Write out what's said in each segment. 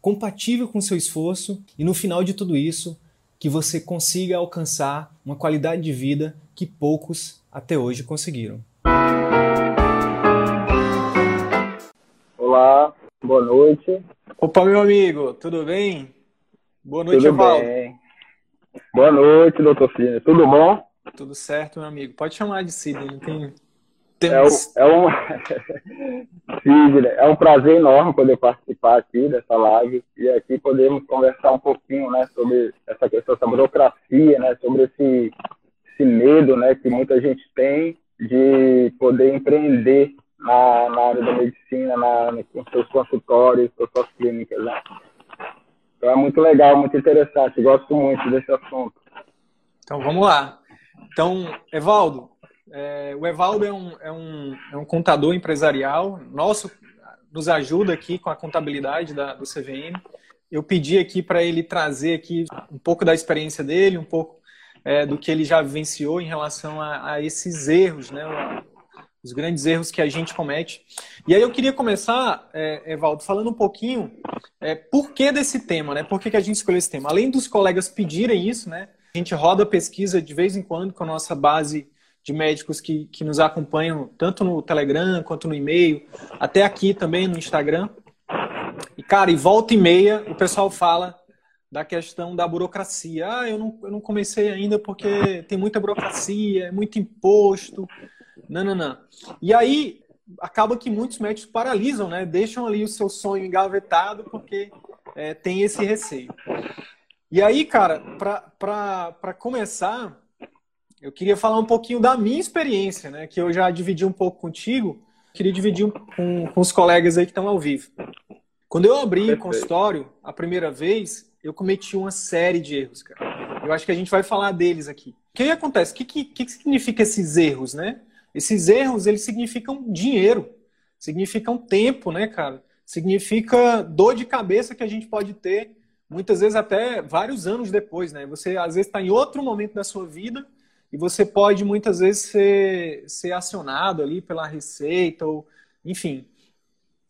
compatível com seu esforço e no final de tudo isso, que você consiga alcançar uma qualidade de vida que poucos até hoje conseguiram. Olá, boa noite. Opa, meu amigo, tudo bem? Boa noite, tudo Evaldo. Bem. Boa noite, doutor Cine. Tudo bom? Tudo certo, meu amigo. Pode chamar de Sidney, não tem é, é, um... é um prazer enorme poder participar aqui dessa live e aqui podemos conversar um pouquinho né, sobre essa questão, essa burocracia, né, sobre esse, esse medo né, que muita gente tem de poder empreender na, na área da medicina, na, com seus consultórios, com suas clínicas. Né? Então é muito legal, muito interessante, gosto muito desse assunto. Então vamos lá. Então, Evaldo, é, o Evaldo é um, é, um, é um contador empresarial, nosso, nos ajuda aqui com a contabilidade da, do CVM. Eu pedi aqui para ele trazer aqui um pouco da experiência dele, um pouco é, do que ele já vivenciou em relação a, a esses erros, né? os grandes erros que a gente comete. E aí eu queria começar, é, Evaldo, falando um pouquinho é, por que desse tema, né? Por que, que a gente escolheu esse tema? Além dos colegas pedirem isso, né? A gente roda pesquisa de vez em quando com a nossa base de médicos que, que nos acompanham tanto no Telegram quanto no e-mail, até aqui também no Instagram. E, cara, e volta e meia o pessoal fala da questão da burocracia. Ah, eu não, eu não comecei ainda porque tem muita burocracia, é muito imposto. Não, não, não. E aí acaba que muitos médicos paralisam, né? Deixam ali o seu sonho engavetado porque é, tem esse receio. E aí, cara, para começar, eu queria falar um pouquinho da minha experiência, né? Que eu já dividi um pouco contigo. Queria dividir com, com os colegas aí que estão ao vivo. Quando eu abri Perfeito. o consultório a primeira vez, eu cometi uma série de erros, cara. Eu acho que a gente vai falar deles aqui. O que, acontece? O que, que, que significa esses erros, né? Esses erros, eles significam dinheiro, significam tempo, né, cara? Significa dor de cabeça que a gente pode ter, muitas vezes até vários anos depois, né? Você, às vezes, está em outro momento da sua vida e você pode muitas vezes ser, ser acionado ali pela receita ou enfim.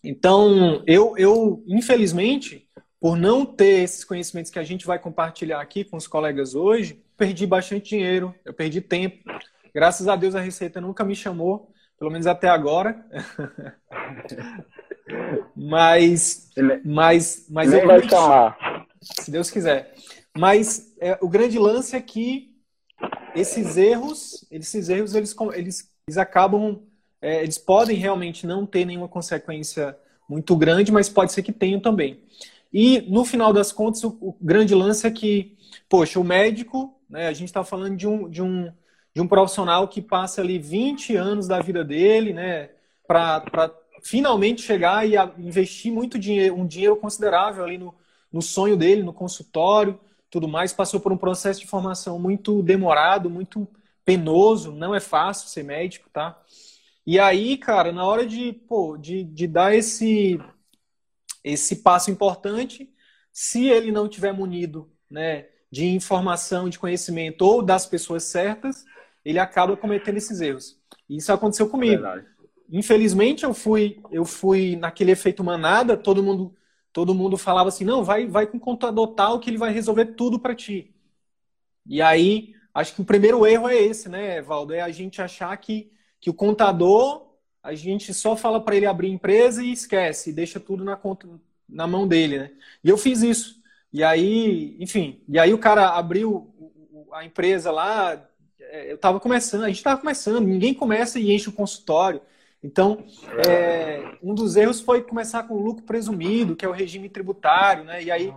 Então, eu, eu, infelizmente, por não ter esses conhecimentos que a gente vai compartilhar aqui com os colegas hoje, perdi bastante dinheiro, eu perdi tempo. Graças a Deus a Receita nunca me chamou, pelo menos até agora. mas, mas, mas Nem eu vai chamar. Se Deus quiser. Mas é, o grande lance é que esses erros, esses erros eles, eles, eles acabam, é, eles podem realmente não ter nenhuma consequência muito grande, mas pode ser que tenham também. E no final das contas, o, o grande lance é que, poxa, o médico, né, a gente está falando de um, de, um, de um profissional que passa ali 20 anos da vida dele, né, para finalmente chegar e investir muito dinheiro, um dinheiro considerável ali no, no sonho dele, no consultório, tudo mais, passou por um processo de formação muito demorado, muito penoso, não é fácil ser médico, tá? E aí, cara, na hora de, pô, de, de dar esse, esse passo importante, se ele não tiver munido, né, de informação, de conhecimento ou das pessoas certas, ele acaba cometendo esses erros. Isso aconteceu comigo. É Infelizmente, eu fui, eu fui naquele efeito manada, todo mundo todo mundo falava assim: não, vai, vai com o contador tal que ele vai resolver tudo para ti. E aí, acho que o primeiro erro é esse, né, Valdo? É a gente achar que, que o contador, a gente só fala para ele abrir empresa e esquece, deixa tudo na, conta, na mão dele, né? E eu fiz isso. E aí, enfim, e aí o cara abriu a empresa lá, é, eu estava começando, a gente estava começando, ninguém começa e enche o consultório. Então, é, um dos erros foi começar com o lucro presumido, que é o regime tributário, né? E aí,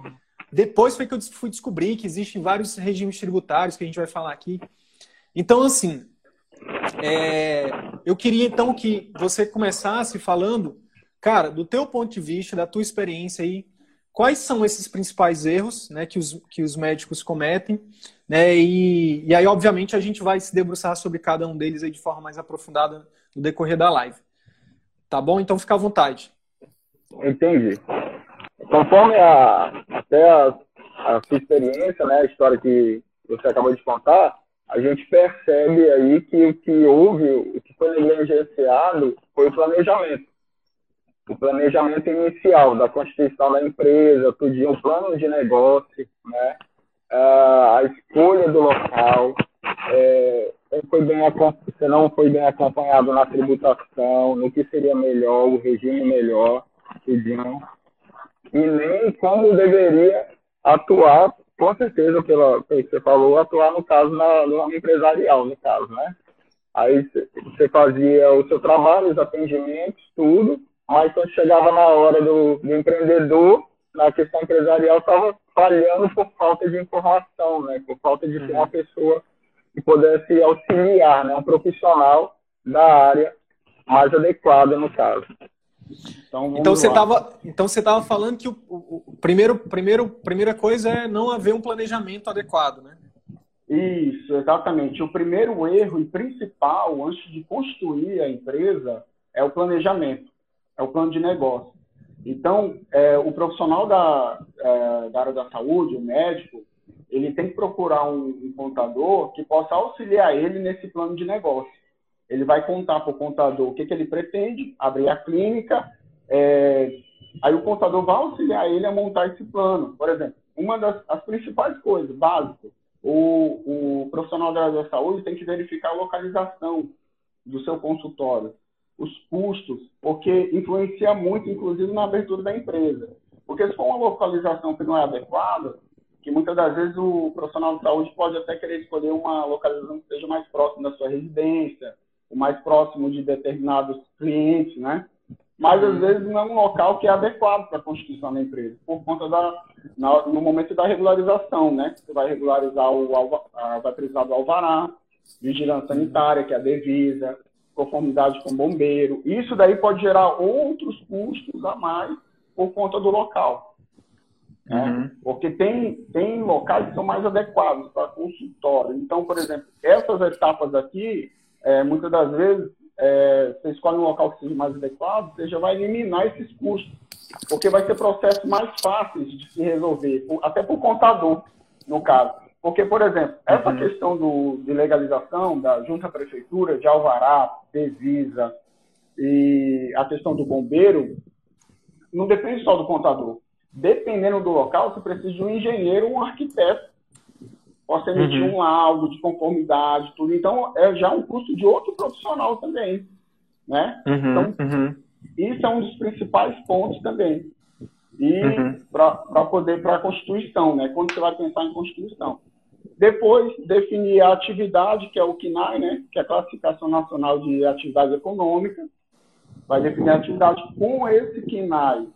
depois foi que eu fui descobrir que existem vários regimes tributários que a gente vai falar aqui. Então, assim, é, eu queria então que você começasse falando, cara, do teu ponto de vista, da tua experiência aí, quais são esses principais erros né, que, os, que os médicos cometem, né, e, e aí, obviamente, a gente vai se debruçar sobre cada um deles aí de forma mais aprofundada no decorrer da live. Tá bom? Então fica à vontade. Entendi. Conforme a, até a, a sua experiência, né, a história que você acabou de contar, a gente percebe aí que o que houve, o que foi negligenciado foi o planejamento. O planejamento inicial da constituição da empresa, pedir um plano de negócio, né? A escolha do local, é, foi bem, você não foi bem acompanhado na tributação, no que seria melhor, o regime melhor, tudinho, e nem como deveria atuar com certeza, pelo que você falou, atuar no caso na, no empresarial, no caso, né? Aí você fazia o seu trabalho, os atendimentos, tudo, mas quando chegava na hora do, do empreendedor, na questão empresarial, estava falhando por falta de informação, né? Por falta de ter uma uhum. pessoa que pudesse auxiliar, né? Um profissional da área mais adequada, no caso. Então, então você estava então você tava falando que o, o, o, primeiro primeiro primeira coisa é não haver um planejamento adequado, né? Isso, exatamente. O primeiro erro e principal antes de construir a empresa é o planejamento, é o plano de negócio. Então, é, o profissional da, é, da área da saúde, o médico, ele tem que procurar um, um contador que possa auxiliar ele nesse plano de negócio. Ele vai contar para o contador o que, que ele pretende, abrir a clínica, é, aí o contador vai auxiliar ele a montar esse plano. Por exemplo, uma das as principais coisas, básico, o, o profissional da área da saúde tem que verificar a localização do seu consultório, os custos, porque influencia muito, inclusive, na abertura da empresa. Porque se for uma localização que não é adequada, que muitas das vezes o profissional de saúde pode até querer escolher uma localização que seja mais próxima da sua residência, o mais próximo de determinados clientes, né? Mas às vezes não é um local que é adequado para a constituição da empresa, por conta da na, no momento da regularização, né? Você vai regularizar o vai precisar do alvará, vigilância sanitária, que é a devisa, conformidade com bombeiro. Isso daí pode gerar outros custos a mais por conta do local. Né? Uhum. Porque tem, tem locais que são mais adequados para consultório. Então, por exemplo, essas etapas aqui é, muitas das vezes, é, você escolhe um local que seja mais adequado, você já vai eliminar esses custos, porque vai ser processos mais fáceis de se resolver, até para o contador, no caso. Porque, por exemplo, essa uhum. questão do, de legalização da junta prefeitura, de alvará, devisa e a questão do bombeiro, não depende só do contador. Dependendo do local, você precisa de um engenheiro um arquiteto possa emitir uhum. um laudo de conformidade, tudo. Então, é já um custo de outro profissional também, né? Uhum, então, uhum. isso é um dos principais pontos também. E uhum. para poder, para a Constituição, né? Quando você vai pensar em Constituição. Depois, definir a atividade, que é o CNAE, né? Que é a Classificação Nacional de Atividade Econômica. Vai definir a atividade com esse CNAE,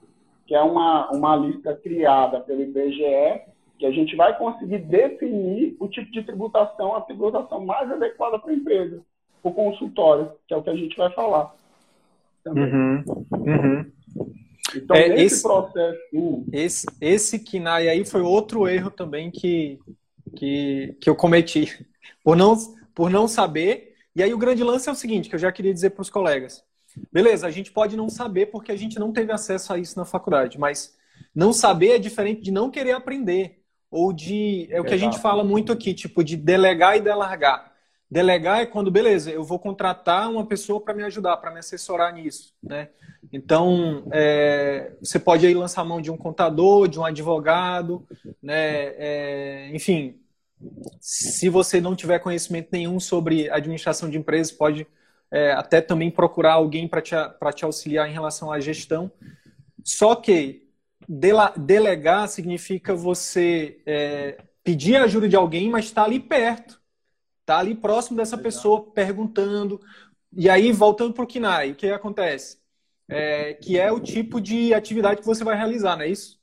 que é uma, uma lista criada pelo IBGE, que a gente vai conseguir definir o tipo de tributação, a tributação mais adequada para a empresa, para o consultório, que é o que a gente vai falar. Uhum, uhum. Então, é, nesse esse, processo. Hum. Esse, esse KINAI aí foi outro erro também que, que, que eu cometi, por não, por não saber. E aí o grande lance é o seguinte, que eu já queria dizer para os colegas. Beleza, a gente pode não saber porque a gente não teve acesso a isso na faculdade, mas não saber é diferente de não querer aprender ou de. É o que a gente fala muito aqui, tipo, de delegar e delargar. Delegar é quando, beleza, eu vou contratar uma pessoa para me ajudar, para me assessorar nisso, né? Então, é, você pode aí lançar a mão de um contador, de um advogado, né? É, enfim, se você não tiver conhecimento nenhum sobre administração de empresas, pode é, até também procurar alguém para te, te auxiliar em relação à gestão. Só que delegar significa você é, pedir a ajuda de alguém, mas está ali perto. Está ali próximo dessa pessoa, perguntando. E aí, voltando para o KINAI, o que acontece? É, que é o tipo de atividade que você vai realizar, não é isso?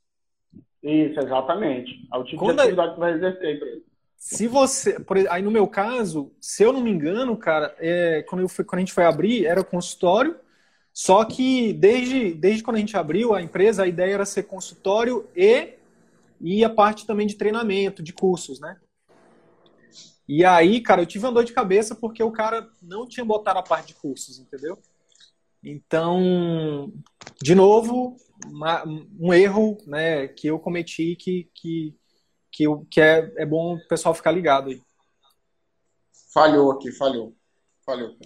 Isso, exatamente. É o tipo Quando de atividade que vai exercer. Se você, por, aí no meu caso, se eu não me engano, cara, é, quando, eu fui, quando a gente foi abrir, era consultório, Só que desde, desde quando a gente abriu a empresa, a ideia era ser consultório e, e a parte também de treinamento, de cursos, né? E aí, cara, eu tive uma dor de cabeça porque o cara não tinha botado a parte de cursos, entendeu? Então, de novo, uma, um erro né, que eu cometi que, que, que, eu, que é, é bom o pessoal ficar ligado aí. Falhou aqui, falhou. Falhou.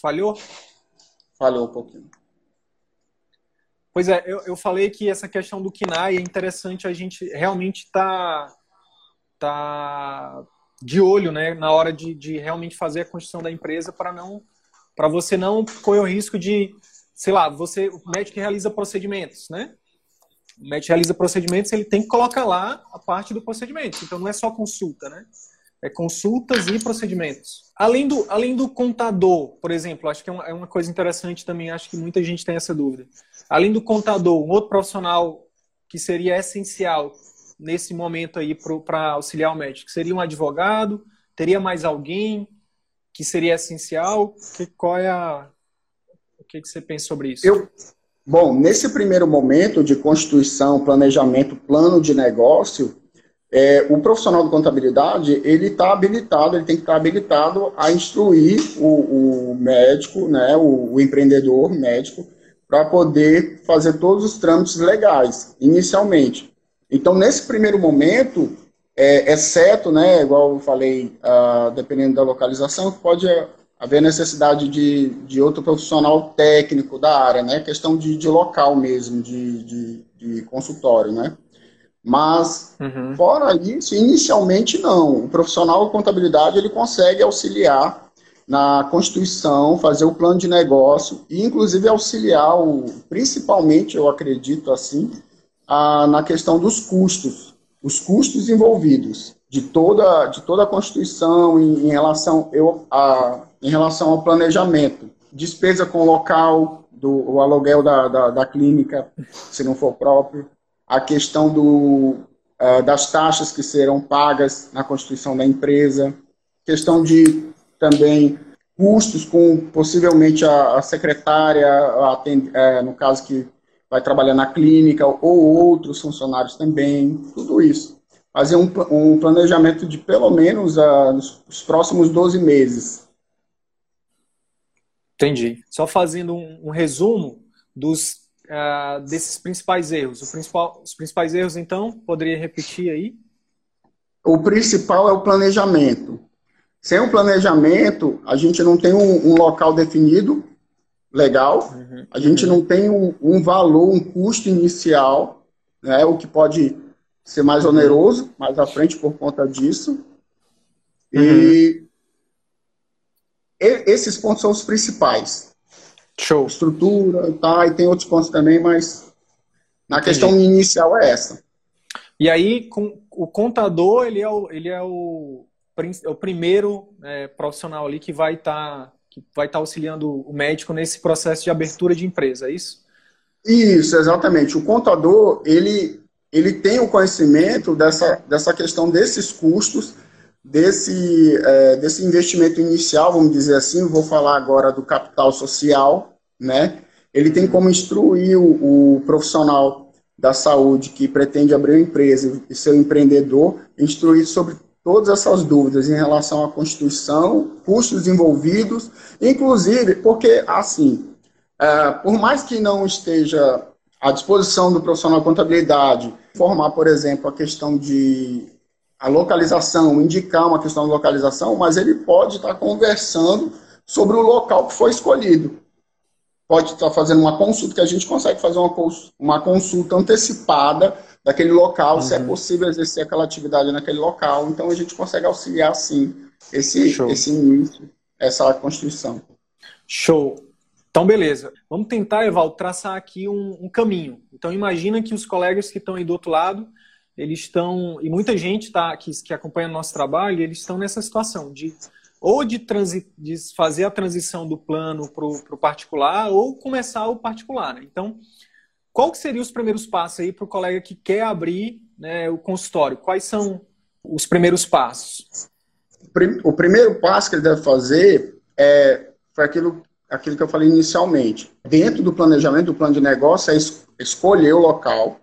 Falhou? Falhou um pouquinho. Pois é, eu, eu falei que essa questão do KINAI é interessante a gente realmente tá, tá de olho né, na hora de, de realmente fazer a construção da empresa para não para você não correr o risco de, sei lá, você o médico realiza procedimentos, né? O médico realiza procedimentos, ele tem que colocar lá a parte do procedimento. Então não é só consulta, né? É consultas e procedimentos. Além do, além do contador, por exemplo, acho que é uma, é uma coisa interessante também, acho que muita gente tem essa dúvida. Além do contador, um outro profissional que seria essencial nesse momento aí para auxiliar o médico, seria um advogado? Teria mais alguém que seria essencial? Que, qual é a, o que, que você pensa sobre isso? Eu, bom, nesse primeiro momento de constituição, planejamento, plano de negócio, é, o profissional de contabilidade ele está habilitado, ele tem que estar tá habilitado a instruir o, o médico, né, o, o empreendedor médico, para poder fazer todos os trâmites legais, inicialmente. Então, nesse primeiro momento, é, exceto, né, igual eu falei, uh, dependendo da localização, pode haver necessidade de, de outro profissional técnico da área, né, questão de, de local mesmo, de, de, de consultório, né. Mas, uhum. fora isso, inicialmente não. O profissional de contabilidade ele consegue auxiliar na constituição, fazer o plano de negócio e, inclusive, auxiliar, o, principalmente, eu acredito assim, na questão dos custos, os custos envolvidos de toda, de toda a constituição em, em relação, eu, a, em relação ao planejamento, despesa com local, do o aluguel da, da, da clínica, se não for próprio, a questão do, uh, das taxas que serão pagas na constituição da empresa, questão de também custos com possivelmente a, a secretária, a, é, no caso que vai trabalhar na clínica, ou outros funcionários também, tudo isso. Fazer um, um planejamento de pelo menos uh, os próximos 12 meses. Entendi. Só fazendo um, um resumo dos uh, desses principais erros? Principal, os principais erros, então, poderia repetir aí? O principal é o planejamento. Sem o planejamento, a gente não tem um, um local definido, legal, uhum. a gente não tem um, um, valor, um custo inicial, né, o que pode ser mais oneroso mais à frente por conta disso. Uhum. E esses pontos são os principais. Show. estrutura, tá, e tem outros pontos também, mas na Entendi. questão inicial é essa. E aí, com, o contador, ele é o, ele é o, é o primeiro é, profissional ali que vai estar tá, que vai estar auxiliando o médico nesse processo de abertura de empresa, é isso? Isso, exatamente. O contador, ele, ele tem o conhecimento dessa, dessa questão desses custos, desse, é, desse investimento inicial, vamos dizer assim, vou falar agora do capital social, né? Ele tem como instruir o, o profissional da saúde que pretende abrir uma empresa e ser um empreendedor, instruir sobre todas essas dúvidas em relação à Constituição, custos envolvidos, inclusive porque, assim, é, por mais que não esteja à disposição do profissional de contabilidade, formar, por exemplo, a questão de a localização, indicar uma questão de localização, mas ele pode estar conversando sobre o local que foi escolhido. Pode estar fazendo uma consulta, que a gente consegue fazer uma, uma consulta antecipada daquele local, uhum. se é uhum. possível exercer aquela atividade naquele local. Então a gente consegue auxiliar, sim, esse, esse início, essa constituição. Show. Então, beleza. Vamos tentar, Eval, traçar aqui um, um caminho. Então, imagina que os colegas que estão aí do outro lado eles estão, e muita gente tá, que, que acompanha o nosso trabalho, eles estão nessa situação de ou de, transi, de fazer a transição do plano para o particular ou começar o particular. Né? Então, qual que seriam os primeiros passos aí para o colega que quer abrir né, o consultório? Quais são os primeiros passos? O primeiro passo que ele deve fazer é foi aquilo aquilo que eu falei inicialmente. Dentro do planejamento, do plano de negócio, é es escolher o local,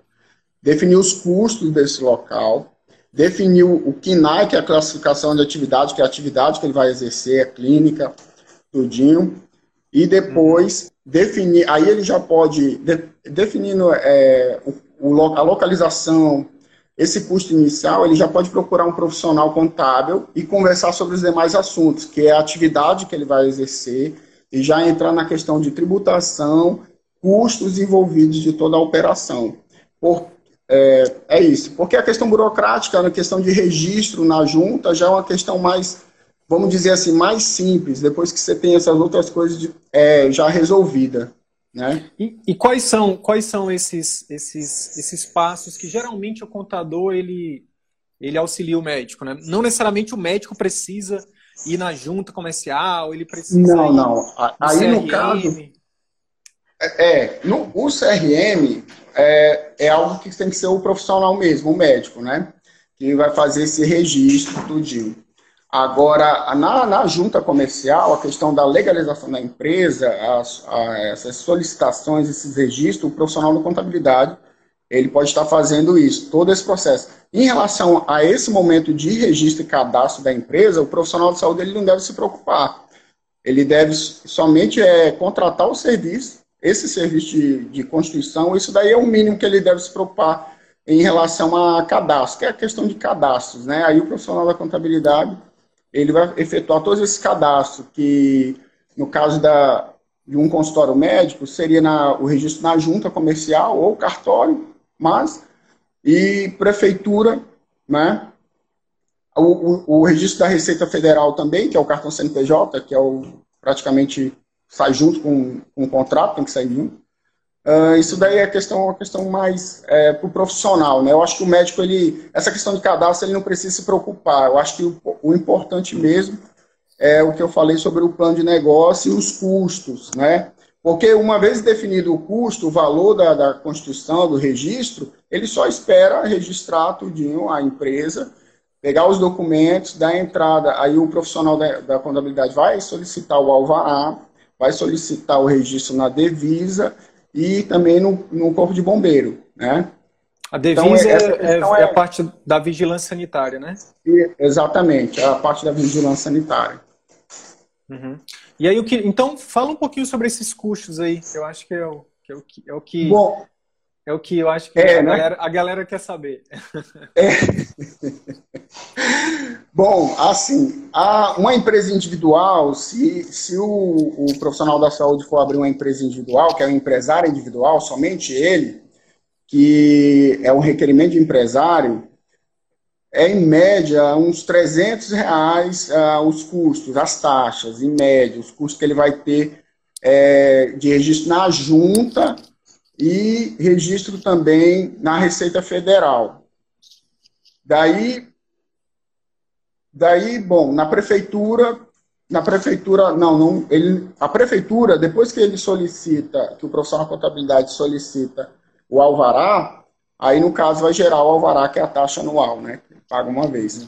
definir os custos desse local, definir o KINAI, que é a classificação de atividade, que é a atividade que ele vai exercer, a clínica, tudinho, e depois definir, aí ele já pode, de, definindo é, o, o, a localização, esse custo inicial, ele já pode procurar um profissional contábil e conversar sobre os demais assuntos, que é a atividade que ele vai exercer, e já entrar na questão de tributação, custos envolvidos de toda a operação. Por, é, é isso. Porque a questão burocrática, a questão de registro na junta, já é uma questão mais, vamos dizer assim, mais simples, depois que você tem essas outras coisas de, é, já resolvida. Né? E, e, quais são quais são esses esses esses passos que geralmente o contador ele ele auxilia o médico, né? Não necessariamente o médico precisa ir na junta comercial, ele precisa Não, não. Aí CRM. no caso é, é, no, o CRM é, é algo que tem que ser o profissional mesmo, o médico, né? Que vai fazer esse registro tudinho. Agora, na, na junta comercial, a questão da legalização da empresa, as, a, essas solicitações, esses registros, o profissional da contabilidade, ele pode estar fazendo isso, todo esse processo. Em relação a esse momento de registro e cadastro da empresa, o profissional de saúde ele não deve se preocupar. Ele deve somente é, contratar o serviço esse serviço de, de constituição, isso daí é o mínimo que ele deve se preocupar em relação a cadastro, que é a questão de cadastros, né? Aí o profissional da contabilidade, ele vai efetuar todos esses cadastros, que no caso da, de um consultório médico, seria na, o registro na junta comercial ou cartório, mas, e prefeitura, né? O, o, o registro da Receita Federal também, que é o cartão CNPJ, que é o praticamente sai junto com, com o contrato, tem que sair junto. Uh, isso daí é questão, uma questão mais é, para o profissional, né? Eu acho que o médico, ele, essa questão de cadastro, ele não precisa se preocupar. Eu acho que o, o importante mesmo é o que eu falei sobre o plano de negócio e os custos, né? Porque uma vez definido o custo, o valor da, da constituição, do registro, ele só espera registrar tudinho a empresa, pegar os documentos, dar entrada, aí o profissional da, da contabilidade vai solicitar o alvará, vai solicitar o registro na Devisa e também no, no Corpo de Bombeiro, né? A Devisa então, é, é, é, a parte da vigilância sanitária, né? Exatamente, é a parte da vigilância sanitária. Uhum. E aí, o que, então, fala um pouquinho sobre esses custos aí, que eu acho que é o que, é o que, é o que Bom, é o que eu acho que é, a, né? galera, a, galera, quer saber. É. Bom, assim, uma empresa individual, se, se o, o, profissional da saúde for abrir uma empresa individual, que é um empresário individual, somente ele, que é um requerimento de empresário, é em média uns 300 reais uh, os custos, as taxas, em média, os custos que ele vai ter é, de registro na junta e registro também na Receita Federal. Daí, daí, bom, na prefeitura, na prefeitura, não, não, ele, a prefeitura, depois que ele solicita, que o profissional de contabilidade solicita o alvará, aí no caso vai gerar o alvará, que é a taxa anual, né? Paga uma vez.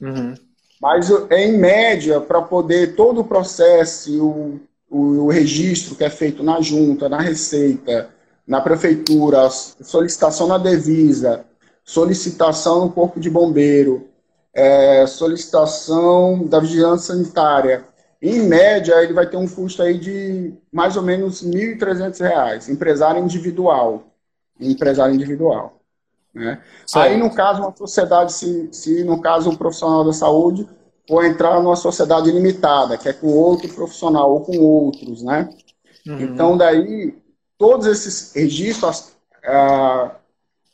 Uhum. Mas em média, para poder todo o processo, o, o, o registro que é feito na junta, na receita, na prefeitura, solicitação na Devisa, solicitação no Corpo de Bombeiro, é, solicitação da Vigilância Sanitária. Em média, ele vai ter um custo aí de mais ou menos R$ 1.300, empresário individual. Empresário individual. Né? Aí, no caso, uma sociedade, se, se no caso um profissional da saúde for entrar numa sociedade limitada, que é com outro profissional ou com outros, né? Uhum. Então, daí, todos esses registros, ah,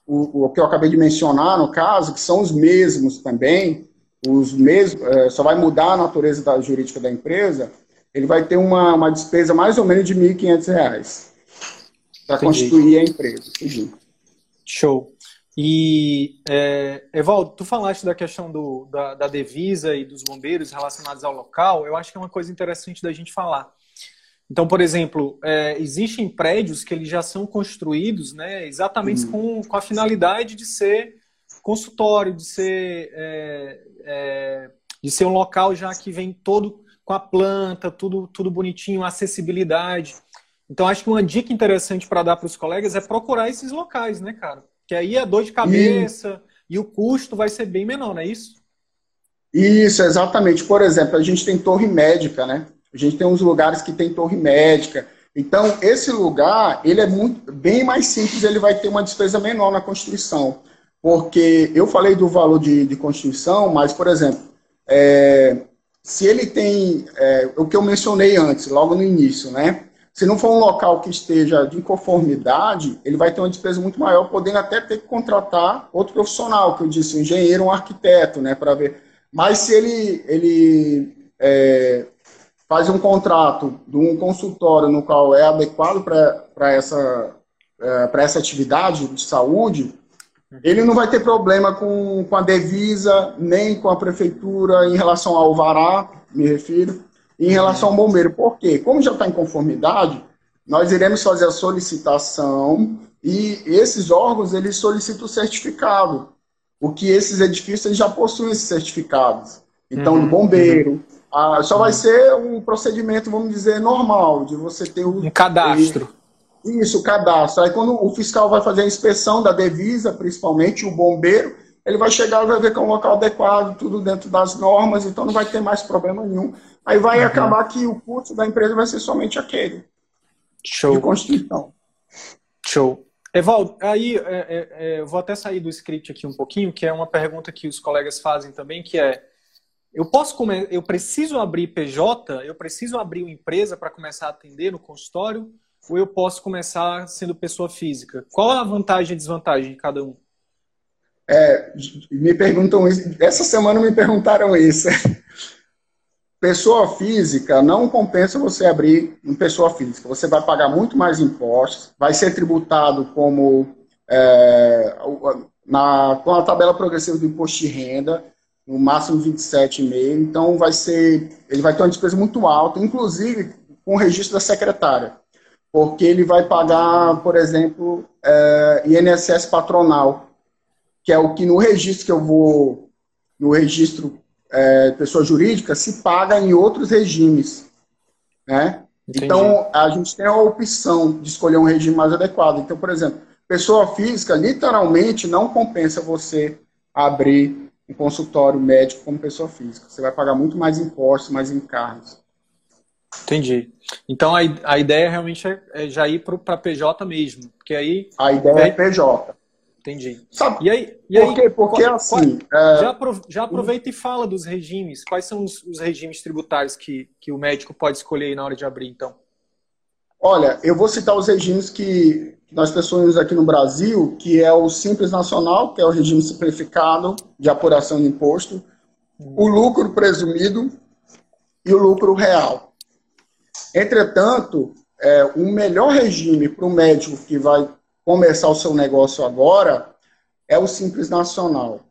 o, o, que eu acabei de mencionar, no caso, que são os mesmos também, os mesmos, eh, só vai mudar a natureza da, jurídica da empresa, ele vai ter uma, uma despesa mais ou menos de R$ 1.500 para constituir a empresa. Entendi. Show. E, é, Evaldo, tu falaste da questão do, da, da divisa e dos bombeiros relacionados ao local, eu acho que é uma coisa interessante da gente falar. Então, por exemplo, é, existem prédios que eles já são construídos né, exatamente uhum. com, com a finalidade de ser consultório, de ser, é, é, de ser um local já que vem todo com a planta, tudo, tudo bonitinho, acessibilidade. Então, acho que uma dica interessante para dar para os colegas é procurar esses locais, né, cara? Que aí a dor de cabeça e... e o custo vai ser bem menor, não é isso? Isso, exatamente. Por exemplo, a gente tem torre médica, né? A gente tem uns lugares que tem torre médica. Então, esse lugar, ele é muito, bem mais simples, ele vai ter uma despesa menor na construção. Porque eu falei do valor de, de construção, mas, por exemplo, é, se ele tem é, o que eu mencionei antes, logo no início, né? Se não for um local que esteja de conformidade, ele vai ter uma despesa muito maior, podendo até ter que contratar outro profissional, que eu disse, um engenheiro, um arquiteto, né, para ver. Mas se ele, ele é, faz um contrato de um consultório no qual é adequado para essa, é, essa atividade de saúde, ele não vai ter problema com, com a devisa, nem com a prefeitura em relação ao vará, me refiro em relação ao bombeiro. Por quê? Como já está em conformidade, nós iremos fazer a solicitação e esses órgãos eles solicitam o certificado, o que esses edifícios já possuem esses certificados. Então, uhum, do bombeiro, uhum. Ah, só vai ser um procedimento, vamos dizer, normal, de você ter o, um cadastro. Isso, o cadastro. Aí quando o fiscal vai fazer a inspeção da devisa, principalmente o bombeiro, ele vai chegar e vai ver que é um local adequado, tudo dentro das normas, então não vai ter mais problema nenhum. Aí vai uhum. acabar que o custo da empresa vai ser somente aquele. Show. De construção. Show. Evaldo, aí é, é, é, eu vou até sair do script aqui um pouquinho, que é uma pergunta que os colegas fazem também, que é eu posso come... eu preciso abrir PJ, eu preciso abrir uma empresa para começar a atender no consultório, ou eu posso começar sendo pessoa física? Qual a vantagem e desvantagem de cada um? É, me perguntam isso. Essa semana me perguntaram isso. Pessoa física não compensa você abrir em pessoa física. Você vai pagar muito mais impostos, vai ser tributado como é, na, com a tabela progressiva do imposto de renda, no máximo 27,5. Então vai ser, ele vai ter uma despesa muito alta, inclusive com o registro da secretária, porque ele vai pagar, por exemplo, é, INSS patronal que é o que no registro que eu vou, no registro é, pessoa jurídica, se paga em outros regimes. Né? Então, a gente tem a opção de escolher um regime mais adequado. Então, por exemplo, pessoa física, literalmente, não compensa você abrir um consultório médico como pessoa física. Você vai pagar muito mais impostos, mais encargos. Entendi. Então, a, a ideia realmente é, é já ir para PJ mesmo. Porque aí. A ideia é PJ. Entendi. Sabe, e aí, e por quê? Porque qual, assim. Qual, é... já, já aproveita e fala dos regimes. Quais são os, os, regimes tributários que, que o médico pode escolher na hora de abrir, então? Olha, eu vou citar os regimes que nós possuímos aqui no Brasil, que é o Simples Nacional, que é o regime simplificado de apuração de imposto, o lucro presumido e o lucro real. Entretanto, é, o melhor regime para o médico que vai começar o seu negócio agora é o Simples Nacional.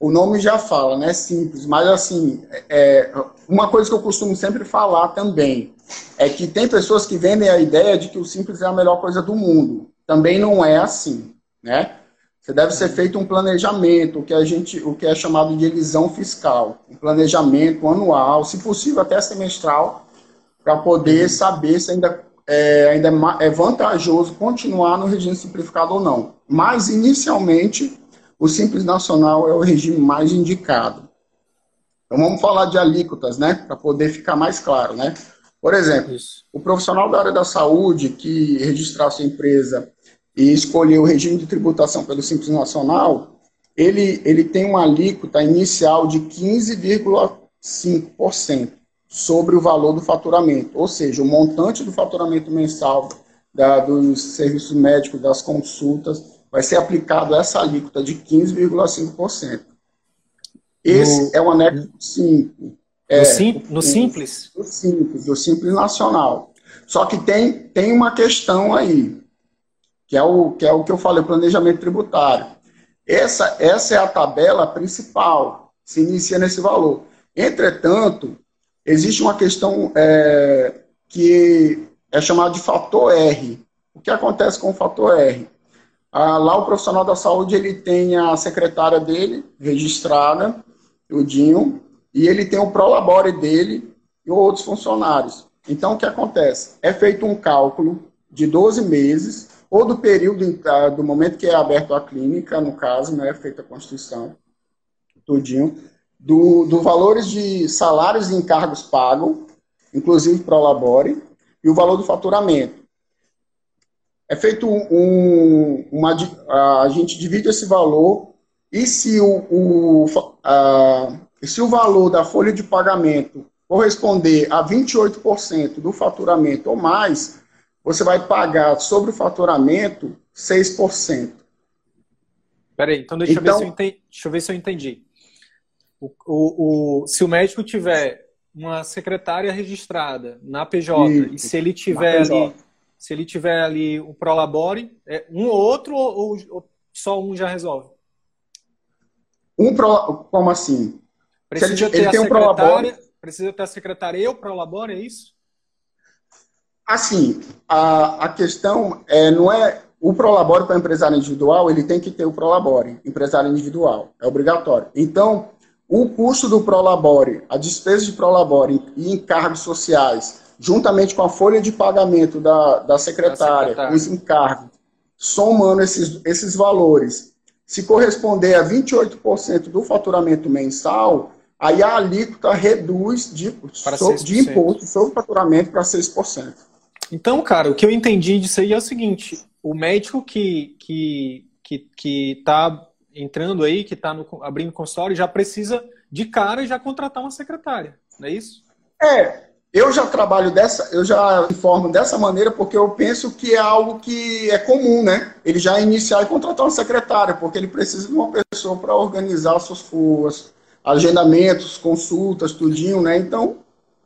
O nome já fala, né? Simples, mas assim, é, uma coisa que eu costumo sempre falar também é que tem pessoas que vendem a ideia de que o simples é a melhor coisa do mundo. Também não é assim, né? Você deve ser feito um planejamento, o que a gente, o que é chamado de elisão fiscal, um planejamento anual, se possível até semestral, para poder saber se ainda é, ainda é, é vantajoso continuar no regime simplificado ou não. Mas, inicialmente, o Simples Nacional é o regime mais indicado. Então, vamos falar de alíquotas, né? Para poder ficar mais claro, né? Por exemplo, Isso. o profissional da área da saúde que registrar sua empresa e escolher o regime de tributação pelo Simples Nacional, ele, ele tem uma alíquota inicial de 15,5% sobre o valor do faturamento, ou seja, o montante do faturamento mensal da, dos serviços médicos, das consultas, vai ser aplicado essa alíquota de 15,5%. Esse no, é o anexo 5. É, no, sim, no Simples? No Simples, do Simples Nacional. Só que tem, tem uma questão aí, que é, o, que é o que eu falei, planejamento tributário. Essa, essa é a tabela principal, se inicia nesse valor. Entretanto, existe uma questão é, que é chamada de fator R. O que acontece com o fator R? Ah, lá o profissional da saúde ele tem a secretária dele registrada, o Dinho, e ele tem o prolabore dele e outros funcionários. Então, o que acontece? É feito um cálculo de 12 meses, ou do período, do momento que é aberto a clínica, no caso, né, é feita a constituição, tudinho, do, do valores de salários e encargos pagos, inclusive prolabore, e o valor do faturamento. É feito um, uma, a gente divide esse valor e se o, o, a, se o valor da folha de pagamento corresponder a 28% do faturamento ou mais, você vai pagar sobre o faturamento 6%. Peraí, então deixa, então, eu ver se eu entendi. deixa eu ver se eu entendi. O, o, o, se o médico tiver uma secretária registrada na PJ isso, e se ele tiver ali se ele tiver ali o Prolabore, é um ou outro ou, ou, só um já resolve? Um pro, como assim? Precisa ele, ter ele a tem um Prolabore. Precisa ter a secretária e o Prolabore, é isso? Assim, a, a questão é, não é o Prolabore para empresário individual, ele tem que ter o Prolabore, empresário individual, é obrigatório. Então, o custo do Prolabore, a despesa de Prolabore e encargos sociais, juntamente com a folha de pagamento da, da secretária, com os encargos, somando esses, esses valores, se corresponder a 28% do faturamento mensal, aí a alíquota reduz de, so, de imposto sobre o faturamento para 6%. Então, cara, o que eu entendi disso aí é o seguinte: o médico que que que que está entrando aí, que está abrindo consultório, já precisa de cara já contratar uma secretária, não é isso? É, eu já trabalho dessa, eu já informo dessa maneira porque eu penso que é algo que é comum, né? Ele já iniciar e contratar uma secretária, porque ele precisa de uma pessoa para organizar suas fuas, agendamentos, consultas, tudinho, né? Então.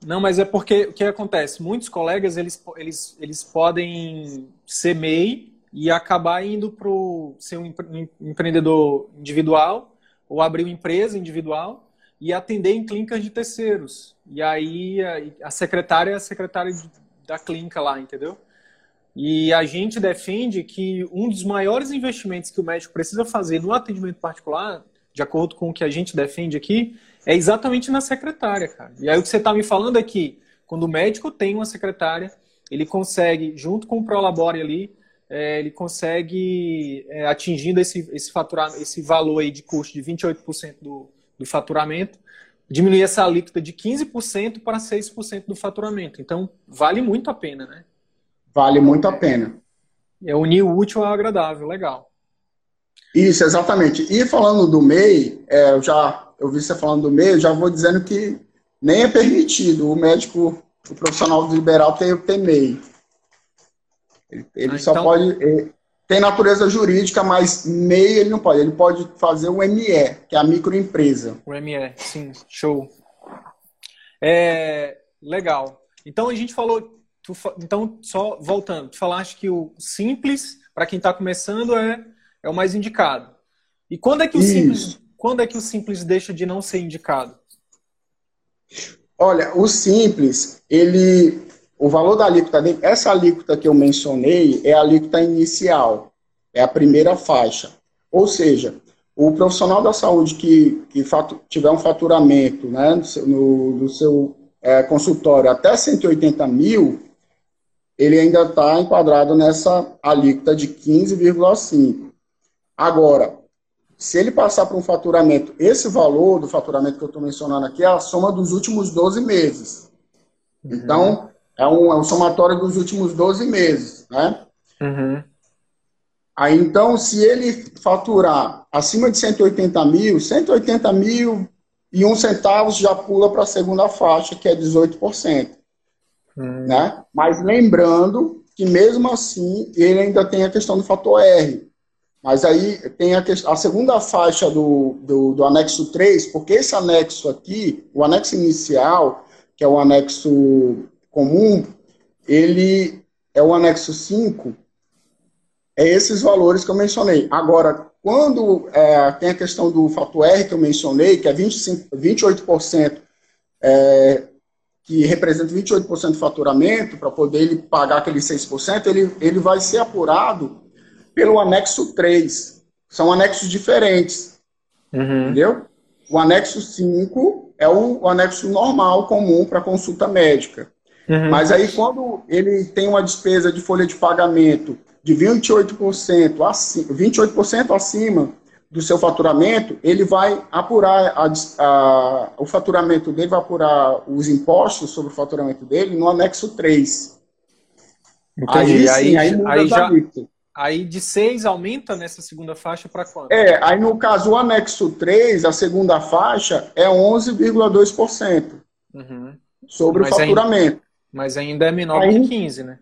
Não, mas é porque o que acontece? Muitos colegas eles, eles, eles podem ser MEI e acabar indo para ser um empreendedor individual ou abrir uma empresa individual e atender em clínicas de terceiros. E aí a, secretária é a secretária da clínica lá, entendeu? E a gente defende que um dos maiores investimentos que o médico precisa fazer no atendimento particular, de acordo com o que a gente defende aqui, é exatamente na secretária, cara. E aí o que você está me falando é que quando o médico tem uma secretária, ele consegue, junto com o Prolabore ali, é, ele consegue, é, atingindo esse, esse, faturar, esse valor aí de custo de 28% do, do faturamento, diminuir essa alíquota de 15% para 6% do faturamento. Então, vale muito a pena, né? Vale muito a pena. É unir o útil ao agradável, legal. Isso, exatamente. E falando do MEI, é, eu já eu vi você falando do MEI, eu já vou dizendo que nem é permitido o médico, o profissional liberal ter, ter MEI. Ele, ele ah, só então... pode tem natureza jurídica, mas MEI ele não pode. Ele pode fazer o ME, que é a microempresa. O ME, sim, show. É, legal. Então a gente falou, tu, então só voltando, tu falaste que o simples para quem está começando é, é o mais indicado. E quando é que o Isso. simples, quando é que o simples deixa de não ser indicado? Olha, o simples, ele o valor da alíquota dele, essa alíquota que eu mencionei é a alíquota inicial, é a primeira faixa. Ou seja, o profissional da saúde que, que fatu, tiver um faturamento né, no seu, no, no seu é, consultório até 180 mil, ele ainda está enquadrado nessa alíquota de 15,5. Agora, se ele passar para um faturamento, esse valor do faturamento que eu estou mencionando aqui é a soma dos últimos 12 meses. Uhum. Então, é um, é um somatório dos últimos 12 meses, né? Uhum. Aí, então, se ele faturar acima de 180 mil, 180 mil e um centavos já pula para a segunda faixa, que é 18%. Uhum. Né? Mas lembrando que, mesmo assim, ele ainda tem a questão do fator R. Mas aí tem a, a segunda faixa do, do, do, anexo 3, porque esse anexo aqui, o anexo inicial, que é o anexo comum, ele é o anexo 5, é esses valores que eu mencionei. Agora, quando é, tem a questão do fator R que eu mencionei, que é 25, 28%, é, que representa 28% do faturamento, para poder ele pagar aqueles 6%, ele, ele vai ser apurado pelo anexo 3. São anexos diferentes. Uhum. Entendeu? O anexo 5 é o anexo normal, comum para consulta médica. Uhum. Mas aí, quando ele tem uma despesa de folha de pagamento de 28%, acima, 28% acima do seu faturamento, ele vai apurar a, a, o faturamento dele, vai apurar os impostos sobre o faturamento dele no anexo 3. Entendi. Aí, sim, aí, aí, aí já, aí de 6 aumenta nessa segunda faixa para quanto? É, aí no caso o anexo 3, a segunda faixa, é 11,2% uhum. sobre mas o faturamento. Ainda, mas ainda é menor aí, que 15, né?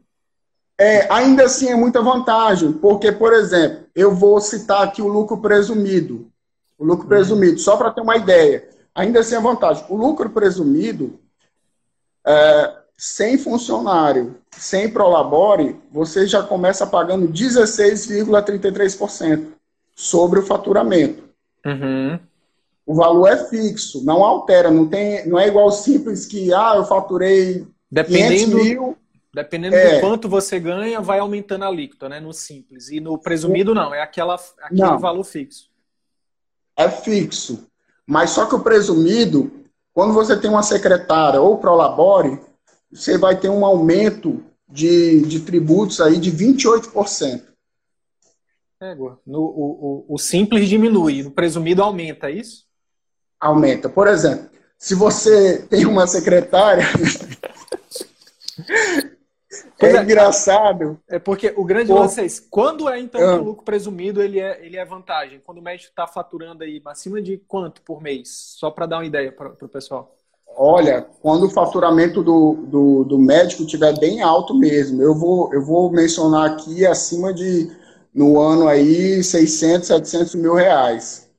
É, ainda assim é muita vantagem, porque, por exemplo, eu vou citar aqui o lucro presumido. O lucro uhum. presumido, só para ter uma ideia. Ainda assim é vantagem. O lucro presumido, é, sem funcionário, sem prolabore, você já começa pagando 16,33% sobre o faturamento. Uhum. O valor é fixo, não altera, não, tem, não é igual simples que, ah, eu faturei Dependendo, 500 mil Dependendo é. do quanto você ganha, vai aumentando a alíquota, né? No simples. E no presumido, não. É aquela, aquele não. valor fixo. É fixo. Mas só que o presumido, quando você tem uma secretária ou prolabore, você vai ter um aumento de, de tributos aí de 28%. É, no, o, o, o simples diminui, o presumido aumenta, é isso? Aumenta. Por exemplo, se você tem uma secretária é, é engraçado. É porque o grande lance é esse. Quando é, então, ah. o lucro presumido ele é, ele é vantagem? Quando o médico está faturando aí acima de quanto por mês? Só para dar uma ideia para o pessoal. Olha, quando o faturamento do, do, do médico estiver bem alto mesmo, eu vou, eu vou mencionar aqui acima de, no ano aí, 600, 700 mil reais.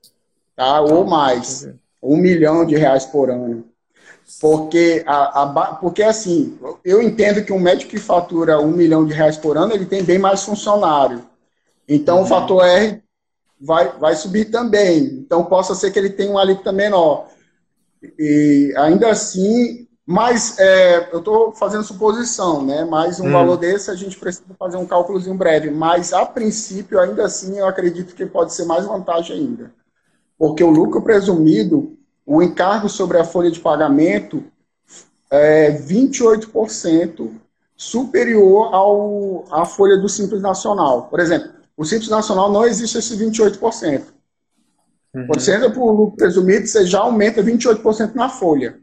Tá? Ou mais. Um milhão de reais por ano. Porque, a, a, porque assim, eu entendo que um médico que fatura um milhão de reais por ano, ele tem bem mais funcionário. Então, uhum. o fator R vai, vai subir também. Então, possa ser que ele tenha uma alíquota menor. E ainda assim, mas é, eu estou fazendo suposição, né? Mas um hum. valor desse a gente precisa fazer um cálculozinho breve. Mas a princípio, ainda assim, eu acredito que pode ser mais vantagem ainda. Porque o lucro presumido o encargo sobre a folha de pagamento é 28% superior ao, à folha do Simples Nacional. Por exemplo, o Simples Nacional não existe esse 28%. Uhum. Quando você entra para o lucro presumido, você já aumenta 28% na folha.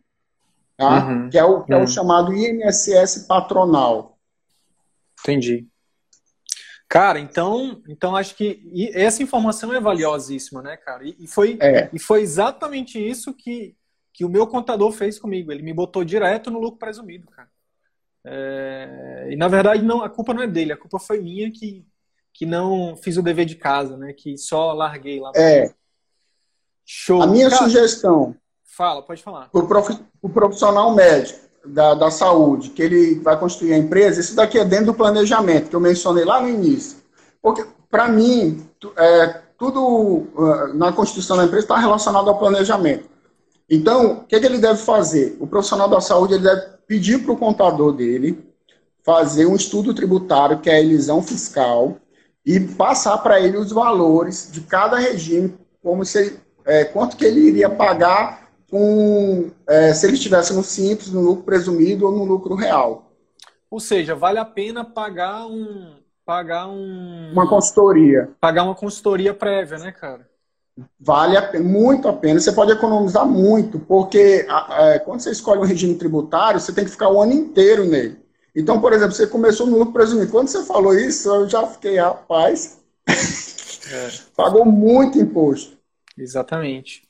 Tá? Uhum. Que, é o, que uhum. é o chamado INSS patronal. Entendi. Cara, então, então acho que essa informação é valiosíssima, né, cara? E, foi, é. e foi exatamente isso que, que o meu contador fez comigo. Ele me botou direto no lucro presumido, cara. É, e na verdade não, a culpa não é dele, a culpa foi minha que, que não fiz o dever de casa, né? Que só larguei lá. É. Show. A minha cara, sugestão. Fala, pode falar. O profissional médico da, da saúde, que ele vai construir a empresa, isso daqui é dentro do planejamento, que eu mencionei lá no início. Porque, para mim, é, tudo uh, na constituição da empresa está relacionado ao planejamento. Então, o que, que, ele deve fazer? O profissional da saúde ele deve pedir para o contador dele fazer um estudo tributário, que é a elisão fiscal, e passar para ele os valores de cada regime, como se, é, quanto que ele iria pagar com, é, se ele estivesse no simples, no lucro presumido ou no lucro real. Ou seja, vale a pena pagar um pagar um uma consultoria, pagar uma consultoria prévia, né, cara? Vale a, muito a pena. Você pode economizar muito, porque é, quando você escolhe um regime tributário, você tem que ficar o ano inteiro nele. Então, por exemplo, você começou no lucro presumido. Quando você falou isso, eu já fiquei, rapaz, é. pagou muito imposto. Exatamente.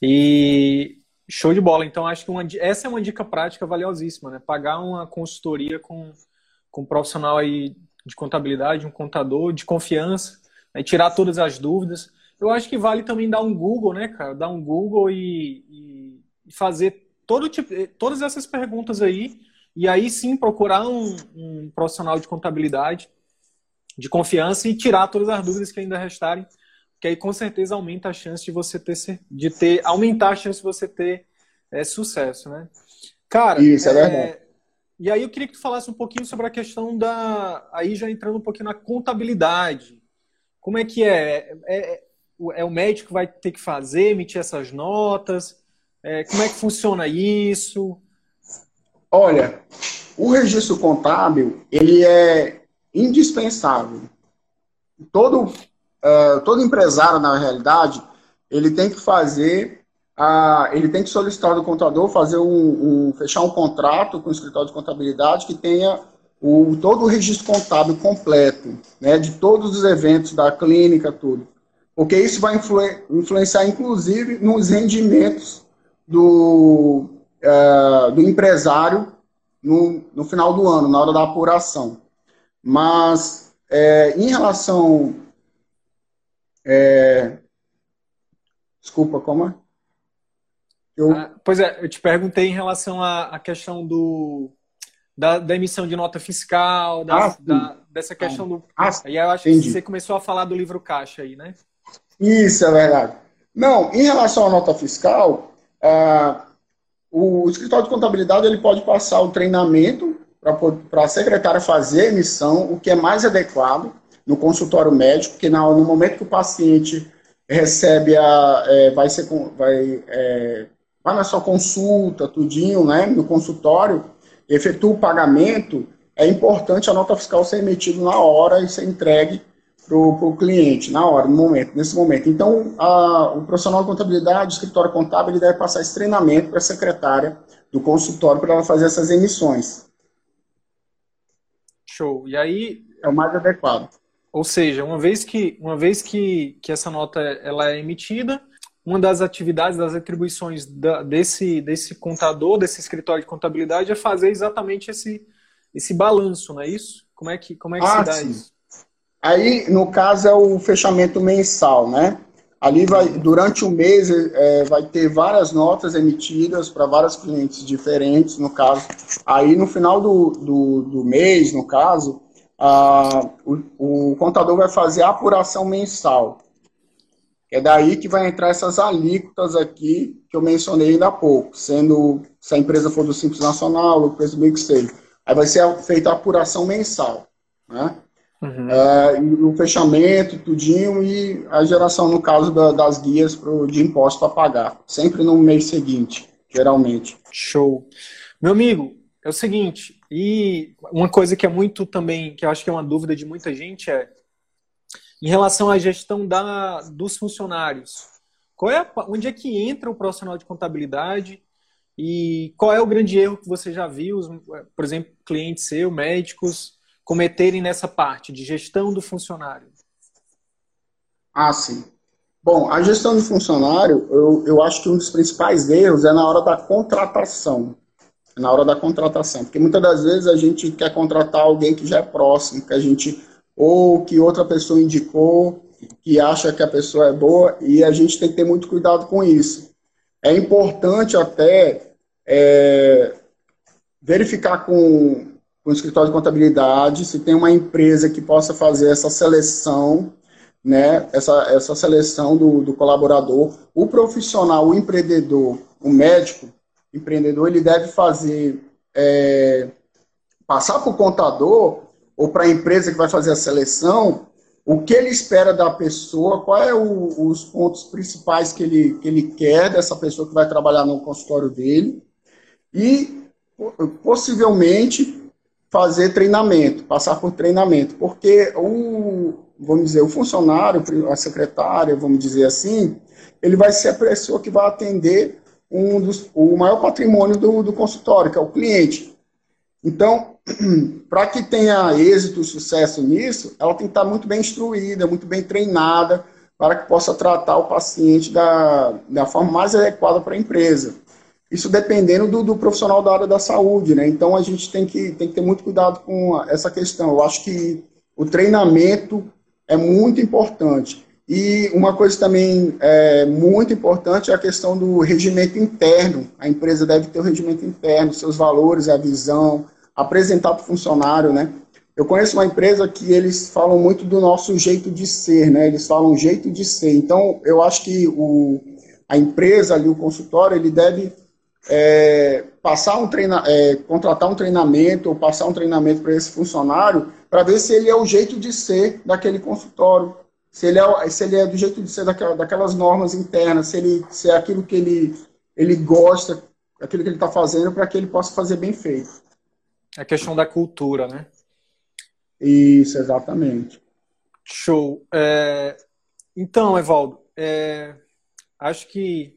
E show de bola. Então, acho que uma, essa é uma dica prática valiosíssima, né? Pagar uma consultoria com, com um profissional aí de contabilidade, um contador de confiança, né? tirar todas as dúvidas. Eu acho que vale também dar um Google, né, cara? Dar um Google e, e fazer todo tipo, todas essas perguntas aí, e aí sim procurar um, um profissional de contabilidade de confiança e tirar todas as dúvidas que ainda restarem que aí com certeza aumenta a chance de você ter, de ter aumentar a chance de você ter é, sucesso, né? Cara, isso é, é verdade. E aí eu queria que tu falasse um pouquinho sobre a questão da, aí já entrando um pouquinho na contabilidade. Como é que é? É, é, é o médico vai ter que fazer, emitir essas notas? É, como é que funciona isso? Olha, o registro contábil, ele é indispensável. Todo, uh, todo empresário, na realidade, ele tem que fazer, uh, ele tem que solicitar do contador fazer um, um, fechar um contrato com o escritório de contabilidade que tenha o, todo o registro contábil completo, né, de todos os eventos da clínica, tudo. Porque isso vai influ, influenciar, inclusive, nos rendimentos do, uh, do empresário no, no final do ano, na hora da apuração. Mas, é, em relação. É, desculpa, como é? Eu... Ah, pois é, eu te perguntei em relação à, à questão do, da, da, emissão de nota fiscal, da, ah, da dessa questão do. Ah, aí eu acho entendi. que você começou a falar do livro caixa aí, né? Isso, é verdade. Não, em relação à nota fiscal, ah, o escritório de contabilidade ele pode passar o treinamento para a secretária fazer a emissão, o que é mais adequado no consultório médico, que no momento que o paciente recebe a. É, vai ser. Vai, é, vai na sua consulta, tudinho, né? No consultório, efetua o pagamento, é importante a nota fiscal ser emitida na hora e ser entregue para o cliente, na hora, no momento, nesse momento. Então, a, o profissional de contabilidade, o escritório contábil, ele deve passar esse treinamento para a secretária do consultório para ela fazer essas emissões. Show. E aí. É o mais adequado. Ou seja, uma vez que, uma vez que, que essa nota ela é emitida, uma das atividades, das atribuições da, desse, desse contador, desse escritório de contabilidade, é fazer exatamente esse, esse balanço, não é isso? Como é que, como é que ah, se dá sim. isso? Aí, no caso, é o fechamento mensal, né? Ali vai, durante o mês, é, vai ter várias notas emitidas para vários clientes diferentes, no caso. Aí, no final do, do, do mês, no caso, a, o, o, contador vai fazer a apuração mensal. É daí que vai entrar essas alíquotas aqui que eu mencionei ainda há pouco, sendo se a empresa for do Simples Nacional, o preço bem que seja. Aí vai ser feita a apuração mensal, né? Uhum. É, o fechamento, tudinho, e a geração, no caso da, das guias pro, de imposto a pagar. Sempre no mês seguinte, geralmente. Show. Meu amigo, é o seguinte, e uma coisa que é muito também, que eu acho que é uma dúvida de muita gente é em relação à gestão da, dos funcionários. Qual é a, onde é que entra o profissional de contabilidade e qual é o grande erro que você já viu, por exemplo, clientes seu, médicos, cometerem nessa parte de gestão do funcionário? Ah, sim. Bom, a gestão do funcionário, eu, eu acho que um dos principais erros é na hora da contratação. Na hora da contratação. Porque muitas das vezes a gente quer contratar alguém que já é próximo, que a gente. ou que outra pessoa indicou, que acha que a pessoa é boa, e a gente tem que ter muito cuidado com isso. É importante até é, verificar com com o escritório de contabilidade, se tem uma empresa que possa fazer essa seleção, né, essa, essa seleção do, do colaborador, o profissional, o empreendedor, o médico, empreendedor, ele deve fazer, é, passar para o contador ou para a empresa que vai fazer a seleção, o que ele espera da pessoa, quais é os pontos principais que ele, que ele quer dessa pessoa que vai trabalhar no consultório dele, e possivelmente fazer treinamento, passar por treinamento, porque o, vamos dizer, o funcionário, a secretária, vamos dizer assim, ele vai ser a pessoa que vai atender um dos, o maior patrimônio do, do consultório, que é o cliente. Então, para que tenha êxito sucesso nisso, ela tem que estar muito bem instruída, muito bem treinada, para que possa tratar o paciente da, da forma mais adequada para a empresa. Isso dependendo do, do, profissional da área da saúde, né? Então a gente tem que, tem que ter muito cuidado com essa questão. Eu acho que o treinamento é muito importante. E uma coisa também é, muito importante é a questão do regimento interno. A empresa deve ter o regimento interno, seus valores, a visão, apresentar para o funcionário, né? Eu conheço uma empresa que eles falam muito do nosso jeito de ser, né? Eles falam jeito de ser. Então, eu acho que o, a empresa ali, o consultório, ele deve é, passar um treina, é, contratar um treinamento ou passar um treinamento para esse funcionário para ver se ele é o jeito de ser daquele consultório, se ele é, se ele é do jeito de ser daquela, daquelas normas internas, se, ele, se é aquilo que ele, ele gosta daquilo que ele está fazendo para que ele possa fazer bem feito. A questão da cultura, né? Isso, exatamente. Show. É, então, Evaldo, é, acho que,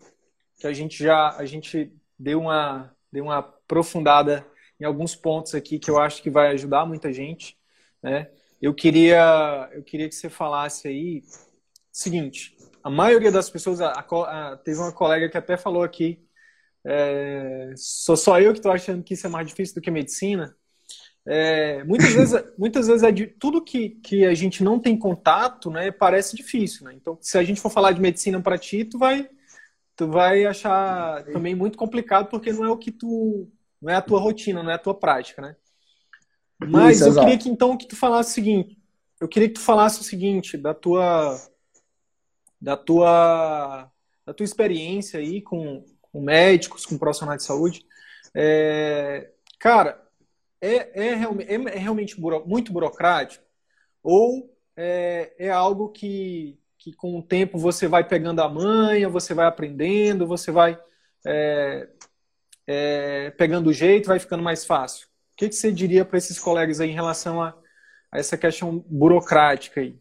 que a gente já a gente deu uma, deu uma aprofundada em alguns pontos aqui que eu acho que vai ajudar muita gente. Né? Eu queria eu queria que você falasse aí seguinte, a maioria das pessoas, a, a, teve uma colega que até falou aqui, é, sou só eu que estou achando que isso é mais difícil do que medicina. É, muitas vezes, muitas vezes é de, tudo que, que a gente não tem contato, né, parece difícil, né? Então, se a gente for falar de medicina para ti, tu vai, tu vai achar também muito complicado porque não é o que tu, não é a tua rotina, não é a tua prática, né? Mas Isso, eu exato. queria que então que tu falasse o seguinte, eu queria que tu falasse o seguinte da tua, da tua, da tua experiência aí com, com médicos, com profissionais de saúde. É, cara, é, é, é, é realmente muito burocrático ou é, é algo que, que com o tempo você vai pegando a manha, você vai aprendendo, você vai é, é, pegando o jeito, vai ficando mais fácil? Que, que você diria para esses colegas aí em relação a, a essa questão burocrática aí?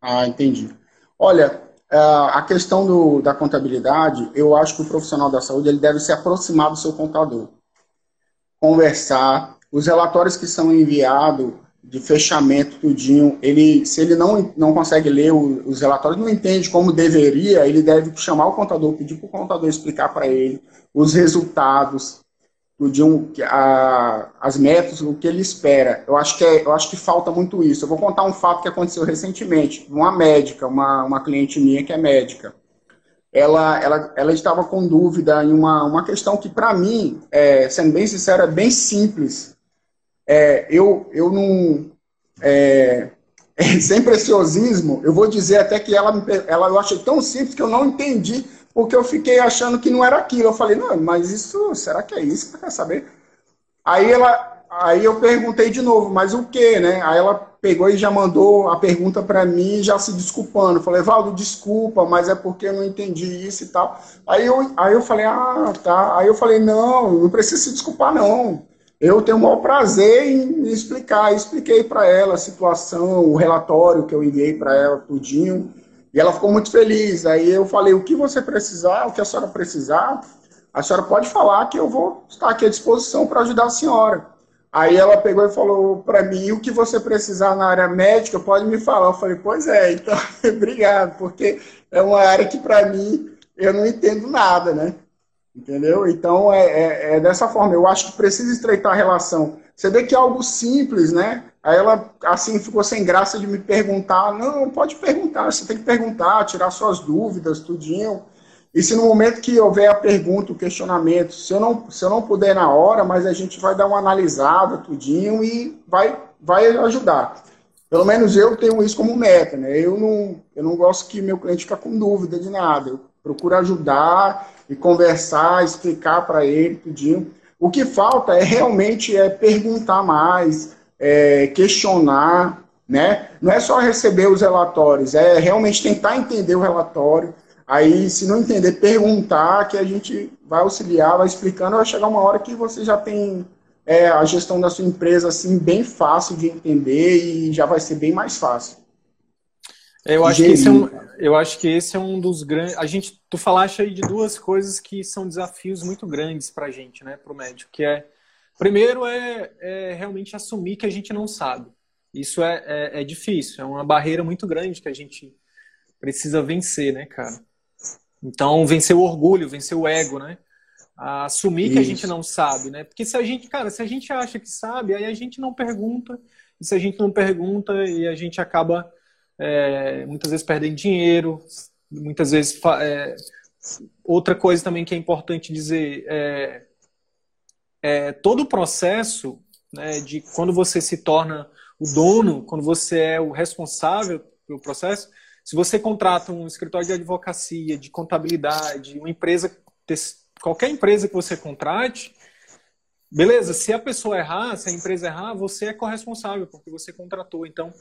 Ah, entendi. Olha, é, a questão do, da contabilidade, eu acho que o profissional da saúde ele deve se aproximar do seu contador conversar. Os relatórios que são enviados de fechamento, tudinho, ele, se ele não, não consegue ler os relatórios, não entende como deveria, ele deve chamar o contador, pedir para o contador explicar para ele os resultados, tudinho, a, as metas, o que ele espera. Eu acho, que é, eu acho que falta muito isso. Eu vou contar um fato que aconteceu recentemente. Uma médica, uma, uma cliente minha que é médica, ela, ela, ela estava com dúvida em uma, uma questão que, para mim, é, sendo bem sincero, é bem simples. É, eu, eu não. É, sem preciosismo, eu vou dizer até que ela, ela eu achei tão simples que eu não entendi, porque eu fiquei achando que não era aquilo. Eu falei, não, mas isso, será que é isso? Quer saber? Aí ela, Aí eu perguntei de novo, mas o que, né? Aí ela pegou e já mandou a pergunta para mim, já se desculpando. Eu falei, Valdo, desculpa, mas é porque eu não entendi isso e tal. Aí eu, aí eu falei, ah, tá. Aí eu falei, não, não precisa se desculpar, não. Eu tenho o maior prazer em explicar. expliquei para ela a situação, o relatório que eu enviei para ela, tudinho. E ela ficou muito feliz. Aí eu falei, o que você precisar, o que a senhora precisar, a senhora pode falar que eu vou estar aqui à disposição para ajudar a senhora. Aí ela pegou e falou para mim: o que você precisar na área médica, pode me falar. Eu falei: pois é, então, obrigado, porque é uma área que para mim eu não entendo nada, né? Entendeu? Então é, é, é, dessa forma. Eu acho que precisa estreitar a relação. Você vê que é algo simples, né? Aí ela assim ficou sem graça de me perguntar. Não, pode perguntar, você tem que perguntar, tirar suas dúvidas, tudinho. E se no momento que houver a pergunta, o questionamento, se eu não, se eu não puder na hora, mas a gente vai dar uma analisada, tudinho, e vai, vai ajudar. Pelo menos eu tenho isso como meta, né? Eu não, eu não gosto que meu cliente fique com dúvida de nada. Eu procuro ajudar e conversar, explicar para ele, tudinho. O que falta é realmente é perguntar mais, é, questionar, né? Não é só receber os relatórios, é realmente tentar entender o relatório, Aí, se não entender, perguntar, que a gente vai auxiliar, vai explicando, vai chegar uma hora que você já tem é, a gestão da sua empresa assim bem fácil de entender e já vai ser bem mais fácil. Eu acho, que esse é um, eu acho que esse é um dos grandes. A gente, tu falaste aí de duas coisas que são desafios muito grandes para a gente, né, para o médico, que é primeiro é, é, realmente assumir que a gente não sabe. Isso é, é, é difícil, é uma barreira muito grande que a gente precisa vencer, né, cara? Então, vencer o orgulho, vencer o ego, né? assumir Isso. que a gente não sabe, né? Porque se a gente, cara, se a gente acha que sabe, aí a gente não pergunta. E se a gente não pergunta, e a gente acaba é, muitas vezes perdendo dinheiro, muitas vezes. É, outra coisa também que é importante dizer é, todo o processo né, de quando você se torna o dono, quando você é o responsável pelo processo, se você contrata um escritório de advocacia, de contabilidade, uma empresa, qualquer empresa que você contrate, beleza, se a pessoa errar, se a empresa errar, você é corresponsável, porque você contratou. Então,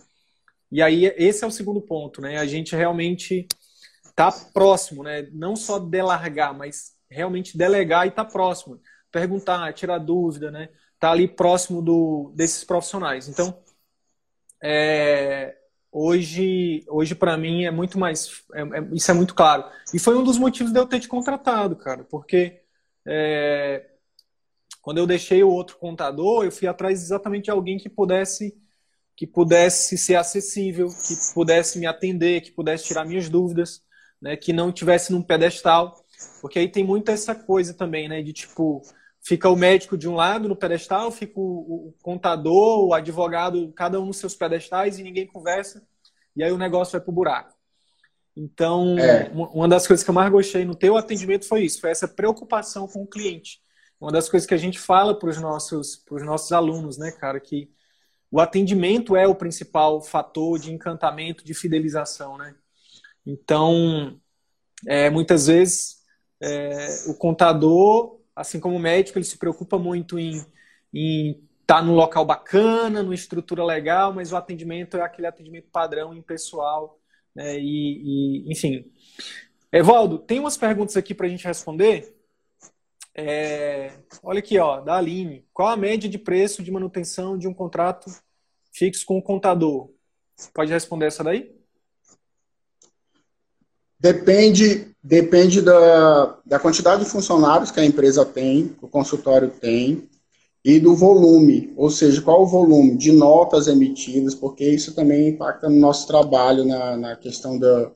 e aí esse é o segundo ponto, né? A gente realmente tá próximo, né? Não só delargar, mas realmente delegar e tá próximo, perguntar, tirar dúvida, né? Tá ali próximo do, desses profissionais. Então, é, hoje, hoje para mim é muito mais, é, é, isso é muito claro. E foi um dos motivos de eu ter te contratado, cara, porque é, quando eu deixei o outro contador, eu fui atrás exatamente de alguém que pudesse que pudesse ser acessível, que pudesse me atender, que pudesse tirar minhas dúvidas, né, que não tivesse num pedestal, porque aí tem muito essa coisa também, né, de tipo fica o médico de um lado no pedestal, fica o, o contador, o advogado, cada um nos seus pedestais e ninguém conversa, e aí o negócio vai pro buraco. Então, é. uma das coisas que eu mais gostei no teu atendimento foi isso, foi essa preocupação com o cliente. Uma das coisas que a gente fala para os nossos, nossos alunos, né, cara, que o atendimento é o principal fator de encantamento, de fidelização, né? Então, é, muitas vezes, é, o contador, assim como o médico, ele se preocupa muito em estar tá num local bacana, numa estrutura legal, mas o atendimento é aquele atendimento padrão, impessoal, né? e, e, enfim. Evaldo, tem umas perguntas aqui para a gente responder. É, olha aqui, ó, da Aline. Qual a média de preço de manutenção de um contrato fixo com o contador? Pode responder essa daí? Depende, depende da, da quantidade de funcionários que a empresa tem, que o consultório tem, e do volume, ou seja, qual o volume de notas emitidas, porque isso também impacta no nosso trabalho, na, na questão da,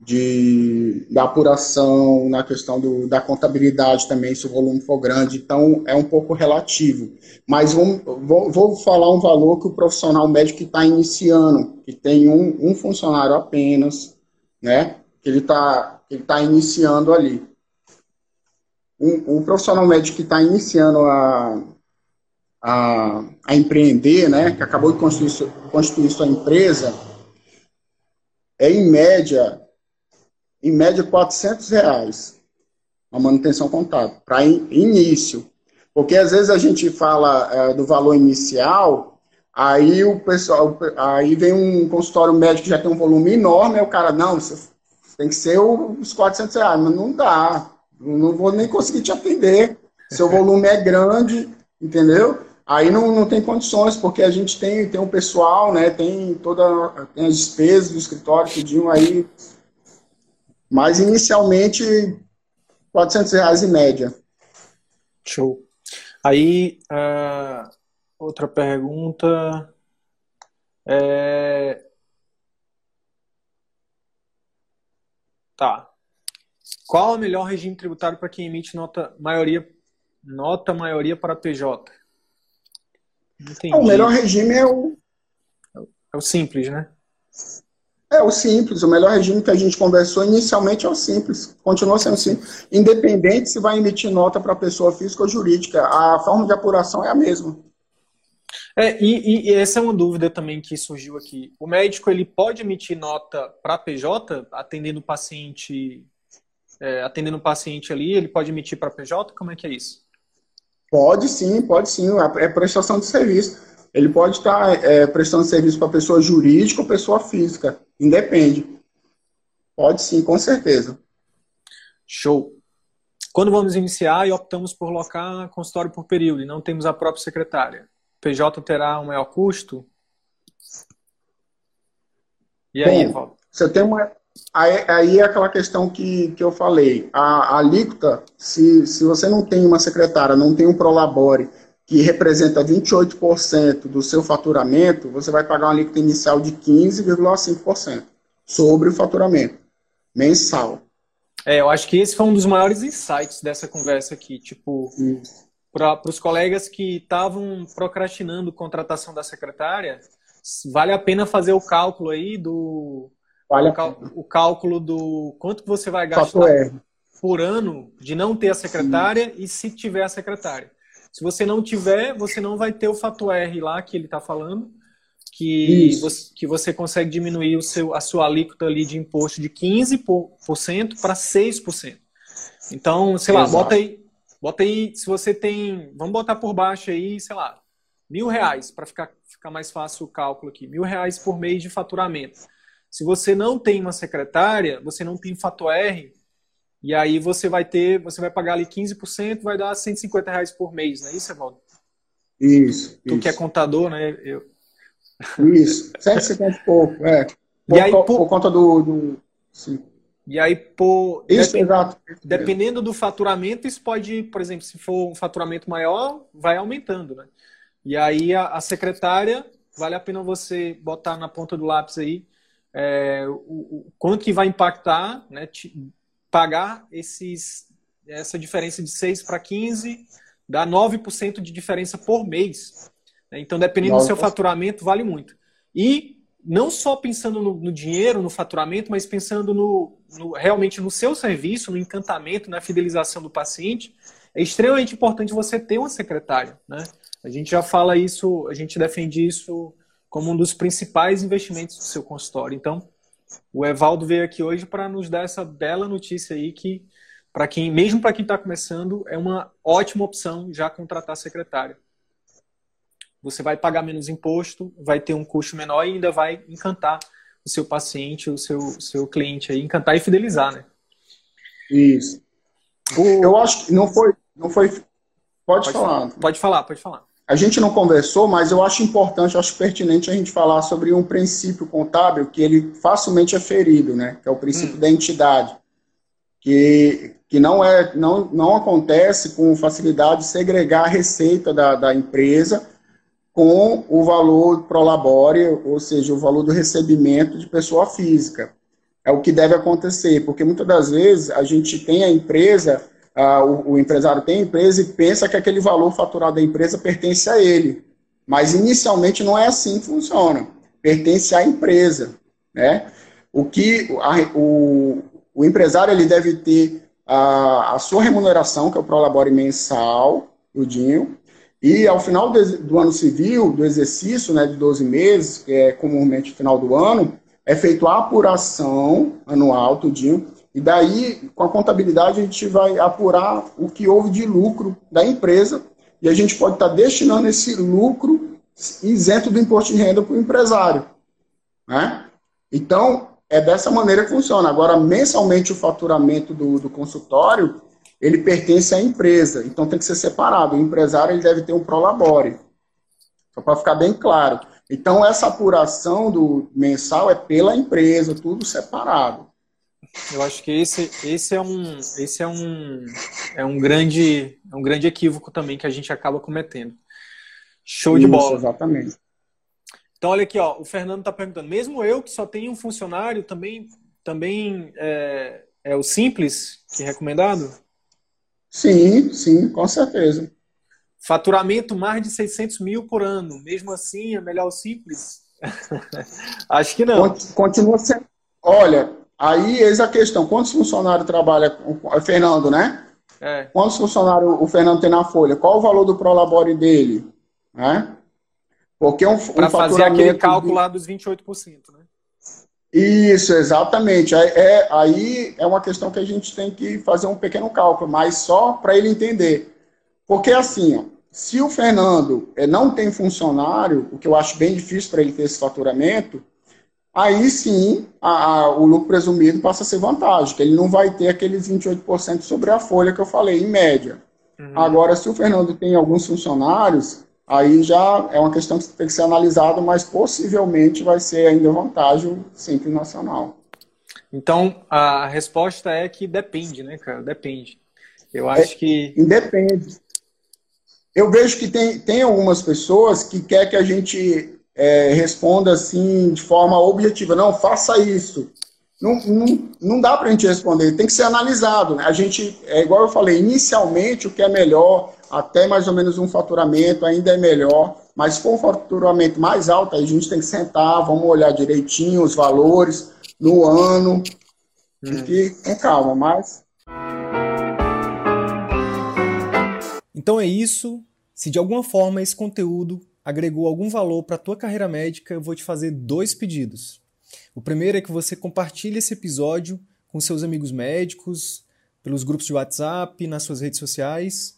de, da apuração, na questão do, da contabilidade também, se o volume for grande. Então, é um pouco relativo. Mas vou, vou, vou falar um valor que o profissional médico está iniciando, que tem um, um funcionário apenas, né? Que ele está ele tá iniciando ali. Um, um profissional médico que está iniciando a, a, a, empreender, né? Que acabou de constituir, constituir sua empresa, é em média em média, 400 reais a manutenção contábil, para in, início. Porque às vezes a gente fala é, do valor inicial, aí o pessoal, aí vem um consultório médico que já tem um volume enorme, aí o cara, não, tem que ser os 400 reais, mas não dá, não vou nem conseguir te atender, seu volume é grande, entendeu? Aí não, não tem condições, porque a gente tem, tem um pessoal, né, tem toda, tem as despesas do escritório, tudinho aí, mas inicialmente, 400 reais em média. Show. Aí, uh, outra pergunta. É... Tá. Qual o melhor regime tributário para quem emite nota maioria, nota maioria para PJ? Entendi. O melhor regime é o. É o simples, né? É o simples, o melhor regime que a gente conversou inicialmente é o simples, continua sendo simples. Independente se vai emitir nota para pessoa física ou jurídica, a forma de apuração é a mesma. É, e, e, essa é uma dúvida também que surgiu aqui. O médico ele pode emitir nota para PJ, atendendo o paciente, é, atendendo o paciente ali, ele pode emitir para PJ? Como é que é isso? Pode sim, pode sim, é prestação de serviço. Ele pode estar é, prestando serviço para pessoa jurídica ou pessoa física. Independe. Pode sim, com certeza. Show. Quando vamos iniciar e optamos por locar consultório por período e não temos a própria secretária, PJ terá um maior custo? E aí, Bom, Você tem uma. Aí, aí, é aquela questão que, que eu falei. A, a alíquota, se, se você não tem uma secretária, não tem um prolabore que representa 28% do seu faturamento, você vai pagar uma alíquota inicial de 15,5% sobre o faturamento mensal. É, eu acho que esse foi um dos maiores insights dessa conversa aqui. Tipo, para os colegas que estavam procrastinando contratação da secretária, vale a pena fazer o cálculo aí do. Vale o, o cálculo do quanto você vai gastar por ano de não ter a secretária Sim. e se tiver a secretária. Se você não tiver, você não vai ter o fato R lá que ele está falando, que você, que você consegue diminuir o seu, a sua alíquota ali de imposto de 15% para 6%. Então, sei lá, Exato. bota aí, bota aí, se você tem, vamos botar por baixo aí, sei lá, mil reais, para ficar, ficar mais fácil o cálculo aqui, mil reais por mês de faturamento. Se você não tem uma secretária, você não tem fato R, E aí você vai ter, você vai pagar ali 15%, vai dar 150 reais por mês, não é isso, Evaldo? Isso. Tu isso. que é contador, né? Eu... Isso, 150 e pouco, é. Por, E aí, por- por conta do. do sim. E aí, por, Isso, depen- exato. dependendo do faturamento, isso pode, por exemplo, se for um faturamento maior, vai aumentando, né? E aí a, a secretária, vale a pena você botar na ponta do lápis aí é, o, o quanto que vai impactar, né? te- pagar esses, essa diferença de 6 para 15, dá 9% de diferença por mês. né? Então, dependendo do seu 9%. faturamento, vale muito. E não só pensando no, no dinheiro, no faturamento, mas pensando no, no- realmente no seu serviço, no encantamento, na fidelização do paciente, é extremamente importante você ter uma secretária, né? A gente já fala isso, a gente defende isso como um dos principais investimentos do seu consultório. Então, o Evaldo veio aqui hoje para nos dar essa bela notícia aí que, para quem, mesmo para quem está começando, é uma ótima opção já contratar secretária. Você vai pagar menos imposto, vai ter um custo menor e ainda vai encantar o seu paciente, o seu, seu cliente aí, encantar e fidelizar, né? Isso. Eu acho que não foi. Não foi pode, Pode falar. Pode falar, pode falar. A gente não conversou, mas eu acho importante, eu acho pertinente a gente falar sobre um princípio contábil que ele facilmente é ferido, né? Que é o princípio Hum. da entidade. Que, que não, é, não, não acontece com facilidade segregar a receita da, da empresa com o valor pro labore, ou seja, o valor do recebimento de pessoa física. É o que deve acontecer, porque muitas das vezes a gente tem a empresa, ah, o, o empresário tem a empresa e pensa que aquele valor faturado da empresa pertence a ele. Mas inicialmente não é assim que funciona. Pertence à empresa. Né? O que a- o, o empresário ele deve ter a, a sua remuneração, que é o Prolabore mensal, tudinho, e ao final do, ano civil, do exercício né, de 12 meses, que é comumente o final do ano, é feita a apuração anual, tudinho, e daí, com a contabilidade, a gente vai apurar o que houve de lucro da empresa, e a gente pode estar destinando esse lucro isento do imposto de renda para o empresário. Né? Então, é dessa maneira que funciona. Agora, mensalmente, o faturamento do, do consultório, ele pertence à empresa, então tem que ser separado. O empresário ele deve ter um prolabore, só para ficar bem claro. Então, essa apuração do mensal é pela empresa, tudo separado. Eu acho que esse, esse é um esse é um é um grande é um grande equívoco também que a gente acaba cometendo. Show de Isso, bola. Exatamente. Então olha aqui, ó, o Fernando está perguntando, mesmo eu que só tenho um funcionário, também também é, é o simples que é recomendado? Sim, sim, com certeza. Faturamento mais de 600 mil por ano, mesmo assim é melhor o simples? acho que não. Cont- Continua sendo. Olha, aí eis a questão. Quantos funcionários trabalha com é Fernando, né? É, Quantos funcionários o Fernando tem na folha? Qual o valor do Prolabore dele? Né? Porque um, um para fazer aquele cálculo de- lá dos 28%, né? Isso, exatamente. É, é- aí é uma questão que a gente tem que fazer um pequeno cálculo, mas só para ele entender. Porque assim, ó, se o Fernando eh, não tem funcionário, o que eu acho bem difícil para ele ter esse faturamento, aí sim a- a- o lucro presumido passa a ser vantagem, que ele não vai ter aqueles 28% sobre a folha que eu falei, em média. Uhum. Agora, se o Fernando tem alguns funcionários, aí já é uma questão que tem que ser analisada, mas possivelmente vai ser ainda vantagem o Simples Nacional. Então, a resposta é que depende, né, cara? Depende. Eu acho que. Independe. Eu vejo que tem, tem algumas pessoas que quer que a gente é, responda assim de forma objetiva. Não, faça isso. Não, não, não dá para a gente responder, tem que ser analisado. Né? A gente, é igual eu falei, inicialmente o que é melhor, até mais ou menos um faturamento ainda é melhor, mas se for um faturamento mais alto, aí a gente tem que sentar, vamos olhar direitinho os valores no ano, Hum. e com calma, mas Então é isso. Se de alguma forma esse conteúdo agregou algum valor para a tua carreira médica, eu vou te fazer dois pedidos. O primeiro é que você compartilhe esse episódio com seus amigos médicos, pelos grupos de WhatsApp, nas suas redes sociais.